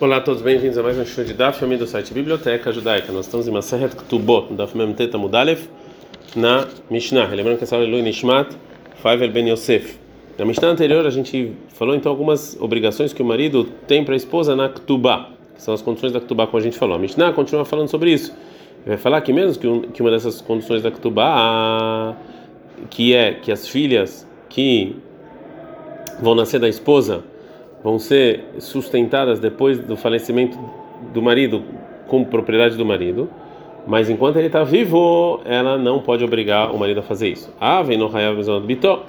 Olá a todos, bem-vindos a mais um show de Daf, do site Biblioteca Judaica. Nós estamos em Maseret Ktubot, Daf Mem Teta Mudalev, na Mishnah. Lembrando que essa aula é Lui Nishmat, Faivel Ben Yosef. Na Mishnah anterior a gente falou então algumas obrigações que o marido tem para a esposa na Ktubá, que são as condições da Ktubá como a gente falou. A Mishnah continua falando sobre isso. Vai falar que mesmo que, um, que uma dessas condições da Ktubá, que é que as filhas que vão nascer da esposa vão ser sustentadas depois do falecimento do marido com propriedade do marido, mas enquanto ele está vivo, ela não pode obrigar o marido a fazer isso. Ah, vem no Bitó.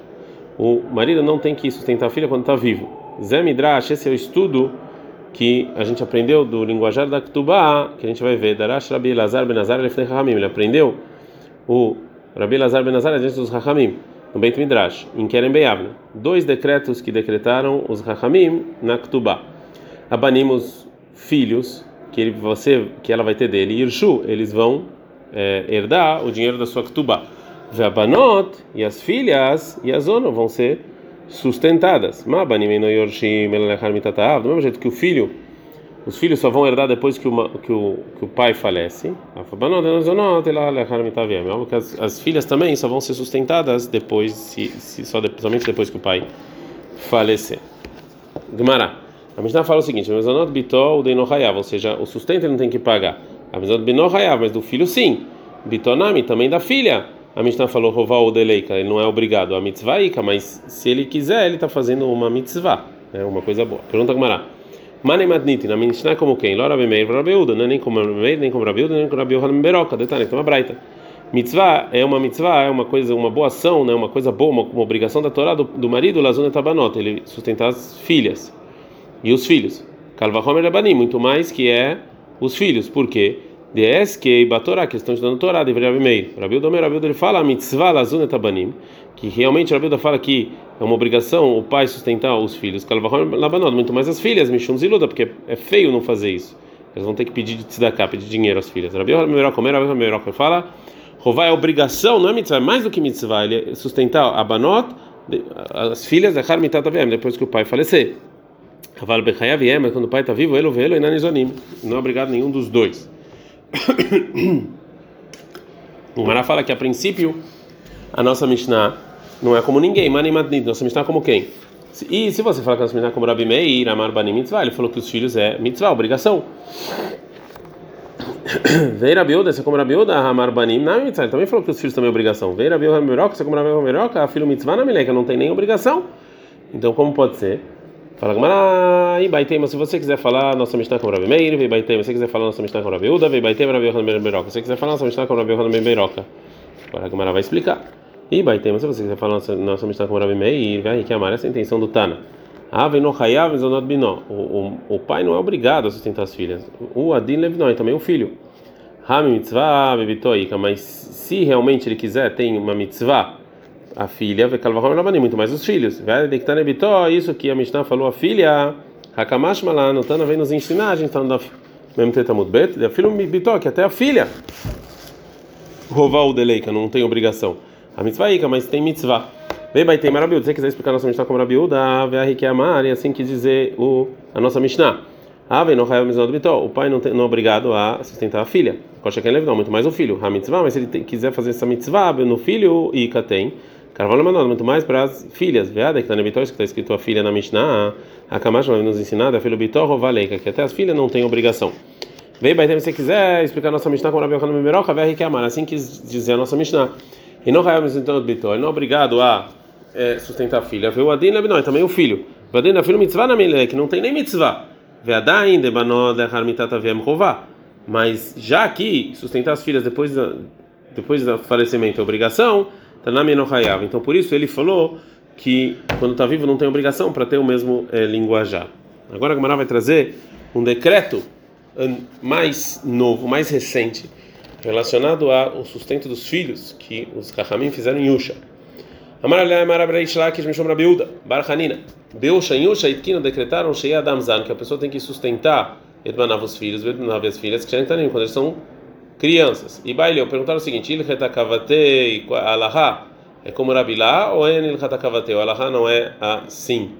O marido não tem que sustentar a filha quando está vivo. Zé Midrash, esse é o estudo que a gente aprendeu do linguajar da Ktubá, que a gente vai ver. Darash Rabi Lazar Benazar Ele aprendeu o Rabi Lazar Benazar diante dos Rahamim no Beit Midrash, em Kerem Beyavna, dois decretos que decretaram os Rahamim na Ktubá. Abanimos filhos que ele, você, que ela vai ter dele, Irshu, eles vão é, herdar o dinheiro da sua Ktubá. Ve'abanot, e as filhas, e as ono vão ser sustentadas. Ma'abanim eno yorshim do mesmo jeito que o filho os filhos só vão herdar depois que, uma, que, o, que o pai falece. As, as filhas também só vão ser sustentadas depois, se, se, só de, somente depois que o pai falecer. Gumará. A Mishnah fala o seguinte: ou seja, o sustento ele não tem que pagar. A mas do filho sim. Bitonami também da filha. A Mishnah falou rovar o deleika, ele não é obrigado a mitzvah, mas se ele quiser, ele está fazendo uma mitzvah, é uma coisa boa. Pergunta Gumará. Mane Madniti, na Mishnah como quem? Lora Bemeir Rabeuda, não é nem como Rabemeir, nem como Rabeuda, nem como Rabeuda Beroca, detalhe, tem uma braita. Mitzvah é uma mitzvah, é uma coisa, uma boa ação, né, uma coisa boa, uma, uma obrigação da Torá do, do marido, Lazuna Tabanot, ele sustentar as filhas e os filhos. Kalvahomer Rabanim, muito mais que é os filhos, por quê? Que Batorá, que estão estudando Torá, haver meio. Rabilda Omer, Rabilda ele fala, mitzvah lazuna tabanim, que realmente Rabilda fala que é uma obrigação o pai sustentar os filhos, Labanot, muito mais as filhas, Mishum Ziluda, porque é feio não fazer isso. Eles vão ter que pedir de tzedakah, pedir dinheiro às filhas. Rabilda Omer, Rabilda Omer, fala, Rová é obrigação, não é mitzvah, é mais do que mitzvah, ele é sustentar a Banot, as filhas, depois que o pai falecer. Aval Bechayav mas quando o pai está vivo, ele ou ele, e não é obrigado nenhum dos dois. O Mará fala que a princípio a nossa Mishnah não é como ninguém, Mani Madnid, nossa Mishnah é como quem? E se você fala que a nossa Mishnah é como Rabi Meir, Amar Bani Mitzvah, ele falou que os filhos é Mitzvah, obrigação. Veira Biuda, você é como Rabiuda, Amar Bani Mitzvah, ele também falou que os filhos também é obrigação. Veira Biuda, Meroca, você é como Rabi Meroca, filho Mitzvah na Mileca, não tem nem obrigação. Então como pode ser? Fala Gamara, e Baitema, se você quiser falar nossa Mishnah com Rabi Meir, vem Baitema, se você quiser falar nossa Mishnah com Rabi Uda, vem Baitema, Rabi Yohanan Ben se você quiser falar nossa Mishnah com Rabi Yohanan Ben. Agora a Gamara vai explicar. E Baitema, se você quiser falar nossa, nossa Mishnah com Rabi Meir, vai que amar essa intenção do Tana. Vem no Hayav, Zonot Binó. O pai não é obrigado a sustentar as filhas. O Adin Levinó, também o filho. Rami mitzvah, bebitoika, mas se realmente ele quiser, tem uma mitzvah a filha, muito mais os filhos. Isso que a Mishnah falou, a filha, Hakamash Malan, Tana vem nos ensinar, a gente está no mesmo Tetamut Bet, a filha Bitó, que até a filha, Rovar o Deleika, não tem obrigação. A mitzvah mas tem mitzvah. Vem, vai ter maravilha. Se você quiser explicar a nossa Mishnah como Rabiuda, Ve'ahike Amar, e assim quis dizer o, a nossa Mishnah. Ah, vem no O pai não, tem, não é obrigado a sustentar a filha. Coxa quem não, muito mais o filho. A mitzvah, mas se ele tem, quiser fazer essa mitzvah no filho, Ica tem. Carvalho Manor, muito mais para as filhas. Veada que está na Bitor, que está escrito a filha na Mishnah. A Kamash nos ensinar, a filha Bitor Valeika, que até as filhas não têm obrigação. Vem, Baitem, se quiser explicar nossa Mishnah com o Rabi Yochanan Mimeroca, vai que amar. Assim quis dizer a nossa Mishnah. E não Hayam então Bitor, ele não é obrigado a é, sustentar a filha. O Adin Lebinoi, também o filho. O Adin da filha mitzvah na que não tem nem mitzvah. Veadain, Debanó, Dehar Mitata Vem Rová. Mas já aqui, sustentar as filhas depois, depois do falecimento é obrigação. Então por isso ele falou que quando está vivo não tem obrigação para ter o mesmo é, linguajar. Agora a Gamara vai trazer um decreto mais novo, mais recente, relacionado ao sustento dos filhos que os Kahamim fizeram em Yusha. Beusha em Yusha e decretaram Shei Adamzan, que a pessoa tem que sustentar os filhos, as filhas, que já quando eles são crianças. E Baileu perguntaram o seguinte: Il Alaha é como Rabilá ou é Il Hatakavate? O Alaha não é assim.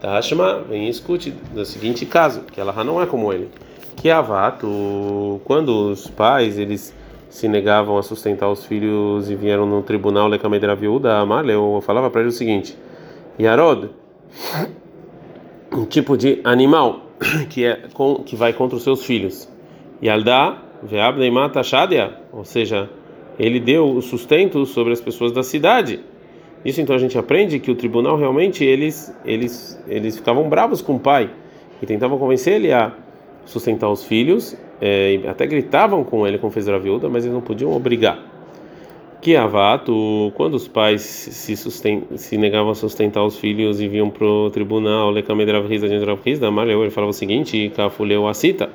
Tashma, vem e escute no seguinte caso, que ela não é como ele. Que avato, quando os pais eles se negavam a sustentar os filhos e vieram no tribunal Lecamedra viúda, eu falava para ele o seguinte: Yarod, um tipo de animal que é que vai contra os seus filhos. Yaldá, ve'abnei mata shadia, ou seja, ele deu o sustento sobre as pessoas da cidade. Isso então a gente aprende que o tribunal realmente eles eles eles ficavam bravos com o pai e tentavam convencer ele a sustentar os filhos, é, até gritavam com ele como fez a viúva, mas eles não podiam obrigar. Que avato, quando os pais se, susten se negavam a sustentar os filhos e vinham pro tribunal, lecamedravriza de Dravriza, ele falava o seguinte, cafuleu a cita,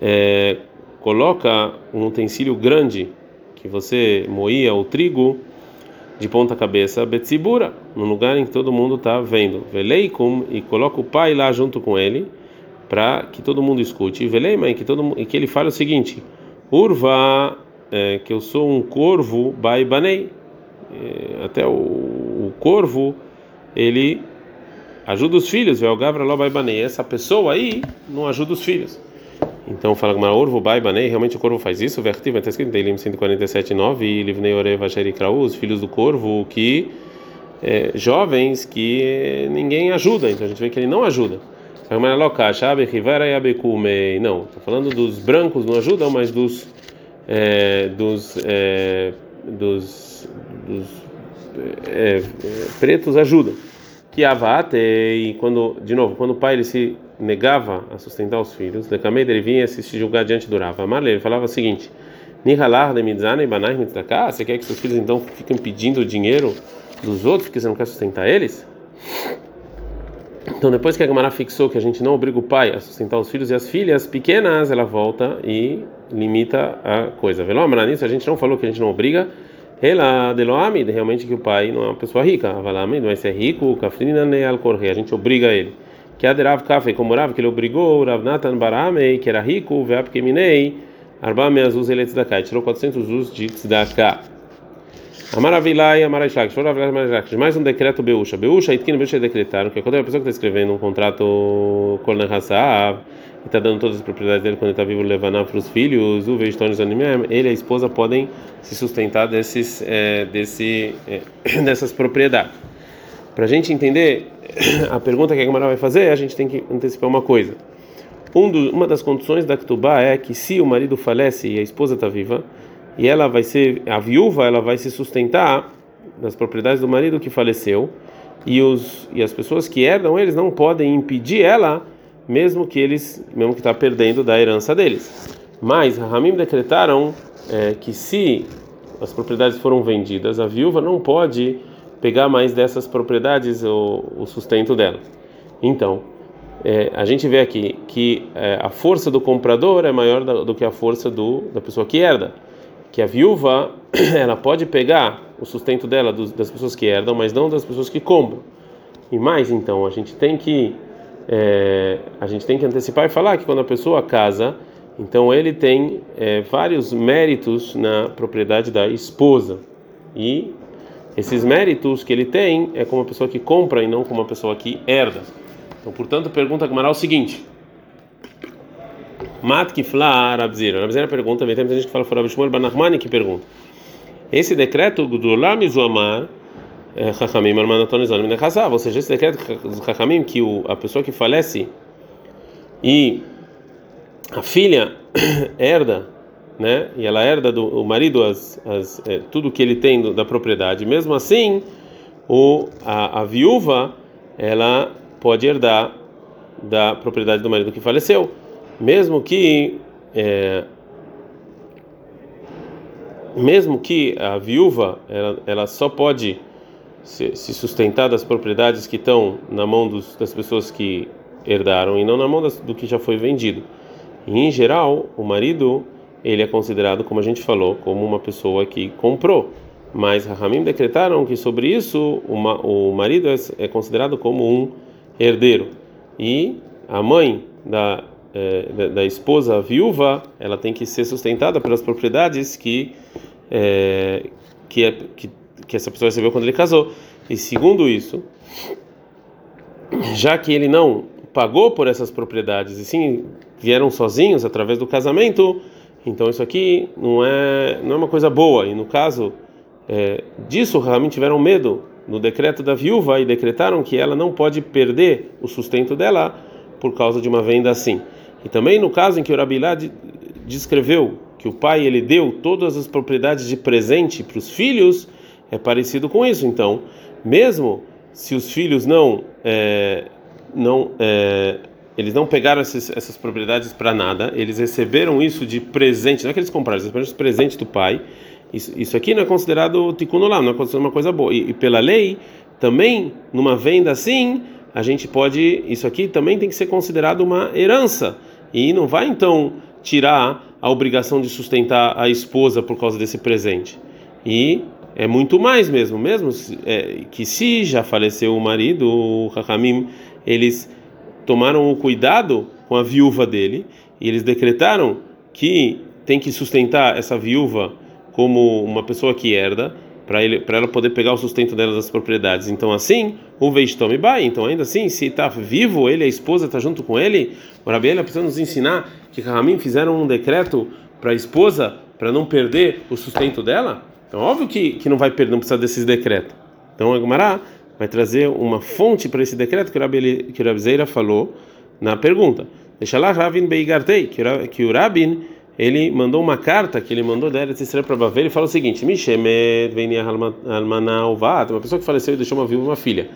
é, coloca um utensílio grande que você moía o trigo de ponta cabeça betzibura, no lugar em que todo mundo está vendo. Veleikum e coloca o pai lá junto com ele para que todo mundo escute. E veleima que todo e que ele fale o seguinte: Urva, é, que eu sou um corvo baibanei. É, até o, o, corvo ele ajuda os filhos. Velgavra lo baibanei. Essa pessoa aí não ajuda os filhos. Então fala que Orvo Baibanei, realmente o corvo faz isso. Vertiva está escrito em Teilim 147:9 e Livnei Oreva os filhos do corvo que é, jovens que ninguém ajuda. Então a gente vê que ele não ajuda. Não, está falando dos brancos não ajudam, mas dos é, dos, é, dos, dos é, pretos ajudam. Que avate e quando de novo quando o pai ele se negava a sustentar os filhos, de Kamei ele vinha se julgar diante do Rav. Amarle, ele falava o seguinte: você quer que seus filhos então fiquem pedindo dinheiro dos outros porque você não quer sustentar eles? Então, depois que a Gamara fixou que a gente não obriga o pai a sustentar os filhos e as filhas pequenas, ela volta e limita a coisa. Velomra nisso, a gente não falou que a gente não obriga. Ela deloamid, realmente que o pai não é uma pessoa rica. Avalamid, mas é rico, kafrina ne al a gente obriga ele que Aderav Kafei, como Rav, que ele obrigou Rav Natan Baramei, que era rico, Veap Keminei, Arba Meazuz Ele Tzedakah, tirou 400 uz de Tzedakah. Amaravilai, Amaraishlak, Shoravilai, Amaraishlak, mais um decreto Beusha. Beusha, Itkin Beusha decretaram que quando a pessoa que está escrevendo um contrato Kol Nehassav, e está dando todas as propriedades dele quando ele está vivo, levando para os filhos, o Veistônios Animem, ele e a esposa podem se sustentar desses, é, desse, é, dessas propriedades. Para a gente entender a pergunta que a Gemara vai fazer, a gente tem que antecipar uma coisa. Um do, uma das condições da Ketubá é que se o marido falece e a esposa está viva, e ela vai ser, a viúva, ela vai se sustentar das propriedades do marido que faleceu, e, os, e as pessoas que herdam eles não podem impedir ela, mesmo que eles, mesmo que está perdendo da herança deles. Mas Ramim decretaram é, que se as propriedades foram vendidas, a viúva não pode pegar mais dessas propriedades o, o sustento dela. Então, é, a gente vê aqui que é, a força do comprador é maior da, do que a força do, da pessoa que herda. Que a viúva ela pode pegar o sustento dela das pessoas que herdam, mas não das pessoas que compram. E mais, então, a gente tem que é, a gente tem que antecipar e falar que quando a pessoa casa, então ele tem é, vários méritos na propriedade da esposa e esses méritos que ele tem é como uma pessoa que compra e não como uma pessoa que herda. Então, portanto, pergunta Gamara o seguinte: Mat kifla Rabzira. Rabzira pergunta, tem muita gente que fala fora Shmuel Banachmani que pergunta. Esse decreto do Olam Zuamar Chachamim Armanatonezonim Nechazav, ou seja, esse decreto Chachamim que o, a pessoa que falece e a filha herda né? E ela herda do o marido as, as é, tudo que ele tem do, da propriedade. Mesmo assim, o a, a, viúva ela pode herdar da propriedade do marido que faleceu, mesmo que é, mesmo que a viúva ela, ela só pode se, se, sustentar das propriedades que estão na mão dos, das pessoas que herdaram e não na mão das, do que já foi vendido. E, em geral, o marido ele é considerado, como a gente falou, como uma pessoa que comprou. Mas Rahamim decretaram que sobre isso uma, o marido é, é, considerado como um herdeiro. E a mãe da, é, da, da, esposa viúva, ela tem que ser sustentada pelas propriedades que, é, que, é, que, que essa pessoa recebeu quando ele casou. E segundo isso, já que ele não pagou por essas propriedades e sim vieram sozinhos através do casamento, então isso aqui não é não é uma coisa boa. E no caso é, disso, realmente tiveram medo no decreto da viúva e decretaram que ela não pode perder o sustento dela por causa de uma venda assim. E também no caso em que o Rabilá descreveu que o pai ele deu todas as propriedades de presente para os filhos, é parecido com isso. Então, mesmo se os filhos não é, não é, eles não pegaram essas, essas propriedades para nada, eles receberam isso de presente, não é que eles compraram, eles receberam de presente do pai. Isso, isso aqui não é considerado tikkun olam, não é considerado uma coisa boa. E, e pela lei, também numa venda assim, a gente pode, isso aqui também tem que ser considerado uma herança. E não vai então tirar a obrigação de sustentar a esposa por causa desse presente. E é muito mais mesmo, mesmo é, que se já faleceu o marido, o Hakamim, eles tomaram o cuidado com a viúva dele e eles decretaram que tem que sustentar essa viúva como uma pessoa que herda para ele para ela poder pegar o sustento dela das propriedades. Então assim, o Veistome Bai, então ainda assim, se está vivo, ele a esposa está junto com ele, o Rabiela precisa nos ensinar que Rahamim fizeram um decreto para a esposa para não perder o sustento dela. Então óbvio que, que não vai perder, não precisa desses decretos. Então a Gemara vai trazer uma fonte para esse decreto que o Rabi, que o Rabzeira falou na pergunta. Deixa lá Ravin Beigartei, que o Rabin ele mandou uma carta que ele mandou da Eretz Israel para Bavel e falou o seguinte: Mishemet uma pessoa que faleceu e deixou uma viúva uma filha.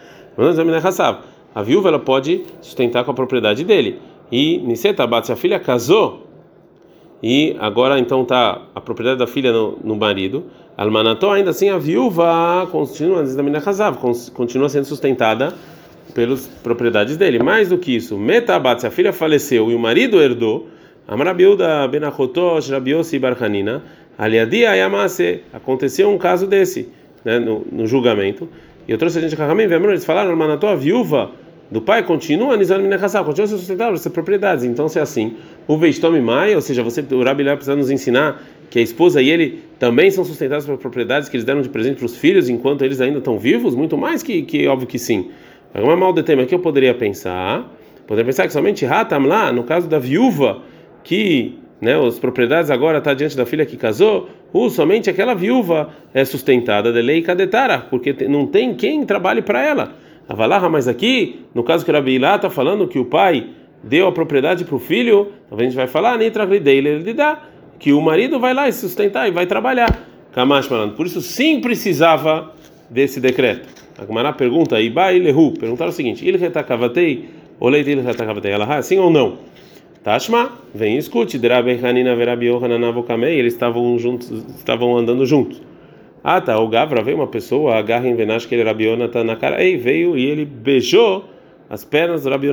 A viúva ela pode sustentar com a propriedade dele. E Nisetabat, se a filha casou e agora então tá a propriedade da filha no, no marido, Almanató, ainda assim a viúva continua, continua sendo sustentada pelas propriedades dele. Mais do que isso, Metabat, se a filha faleceu e o marido herdou, Amarabiuda Benachotosh Rabiosi Barhanina, Aliadia Yamase, aconteceu um caso desse, né, no, no julgamento. E eu trouxe a gente Kahamim, eles falaram, Manató, a viúva do pai continua Nizan Minechassav, continua se sustentar essas propriedades. Então, se é assim, o Veistome Mai, ou seja, você, o Rabi precisa nos ensinar que a esposa e ele também são sustentados por propriedades que eles deram de presente para os filhos enquanto eles ainda estão vivos? Muito mais que, que óbvio que sim. Uma mal de tema que eu poderia pensar, poderia pensar que somente Hatam lá, no caso da viúva, que né, as propriedades agora está diante da filha que casou, ou somente aquela viúva é sustentada de lei cadetara, porque não tem quem trabalhe para ela. Avalaha, mas aqui, no caso que Rabi Ilá está falando que o pai deu a propriedade para o filho, então a gente vai falar, ele dá, que o marido vai lá e sustentar e vai trabalhar. Kamash por isso sim precisava desse decreto. A Gemara pergunta, Ibai Lehu, perguntaram o seguinte: Il retakavatei, ou leite il retakavatei, ela sim ou não? Tashma, vem e escute. Drabe Hanina Verabi Yohanan Avokamei, eles estavam juntos, estavam andando juntos. Ah, tá. O Gavra veio uma pessoa, agarra em Venash que ele Rabi Yonatan na cara. Ei, veio e ele beijou as pernas do Rabi.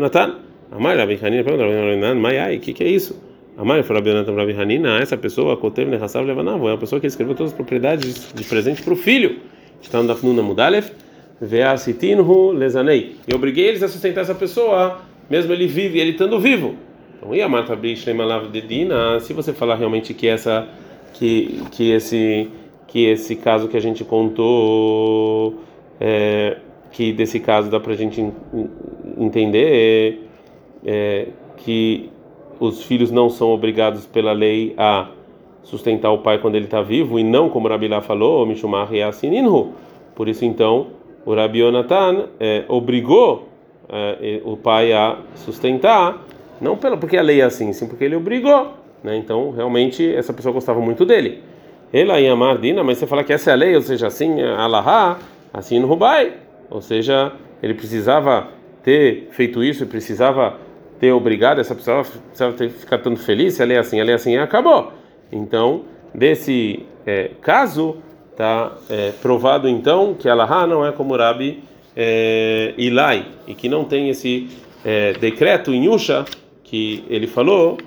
Amai Rabi Hanina pergunta Rabi Yonatan, Mai, ai, o que, que é isso? Amai foi Rabi Yonatan Rabi Hanina, essa pessoa, Kotev Nehassav Levanav, é uma pessoa que escreveu todas as propriedades de presente para o filho. Está no Dafnuna Mudalef, Veasitinhu Lezanei. E obriguei eles a sustentar essa pessoa, mesmo ele vive, ele estando vivo. Então, e a mata de Dina, se você falar realmente que essa que que esse que esse caso que a gente contou é, que desse caso dá para a gente entender é, é, que os filhos não são obrigados pela lei a sustentar o pai quando ele está vivo e não como Rabilá falou, Mishumar Asininhu. Por isso então o Rabi Yonatan é, obrigou é, o pai a sustentar não pela, porque a lei é assim, sim porque ele obrigou. Né? Então, realmente, essa pessoa gostava muito dele. Ela ia amar Dina, mas você fala que essa é a lei, ou seja, assim, Allahá, assim no Rubai. Ou seja, ele precisava ter feito isso, precisava ter obrigado, essa pessoa precisava ter ficar tanto feliz, se a lei é assim, a lei é assim, e acabou. Então, desse é, caso, está é, provado então que Allahá não é como Rabi é, Ilai, e que não tem esse é, decreto em Yusha que ele falou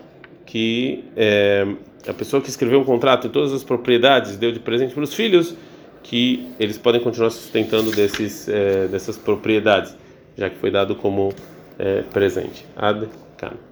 que é, a pessoa que escreveu um contrato e todas as propriedades deu de presente para os filhos, que eles podem continuar sustentando desses, é, dessas propriedades, já que foi dado como é, presente. Ad -kan.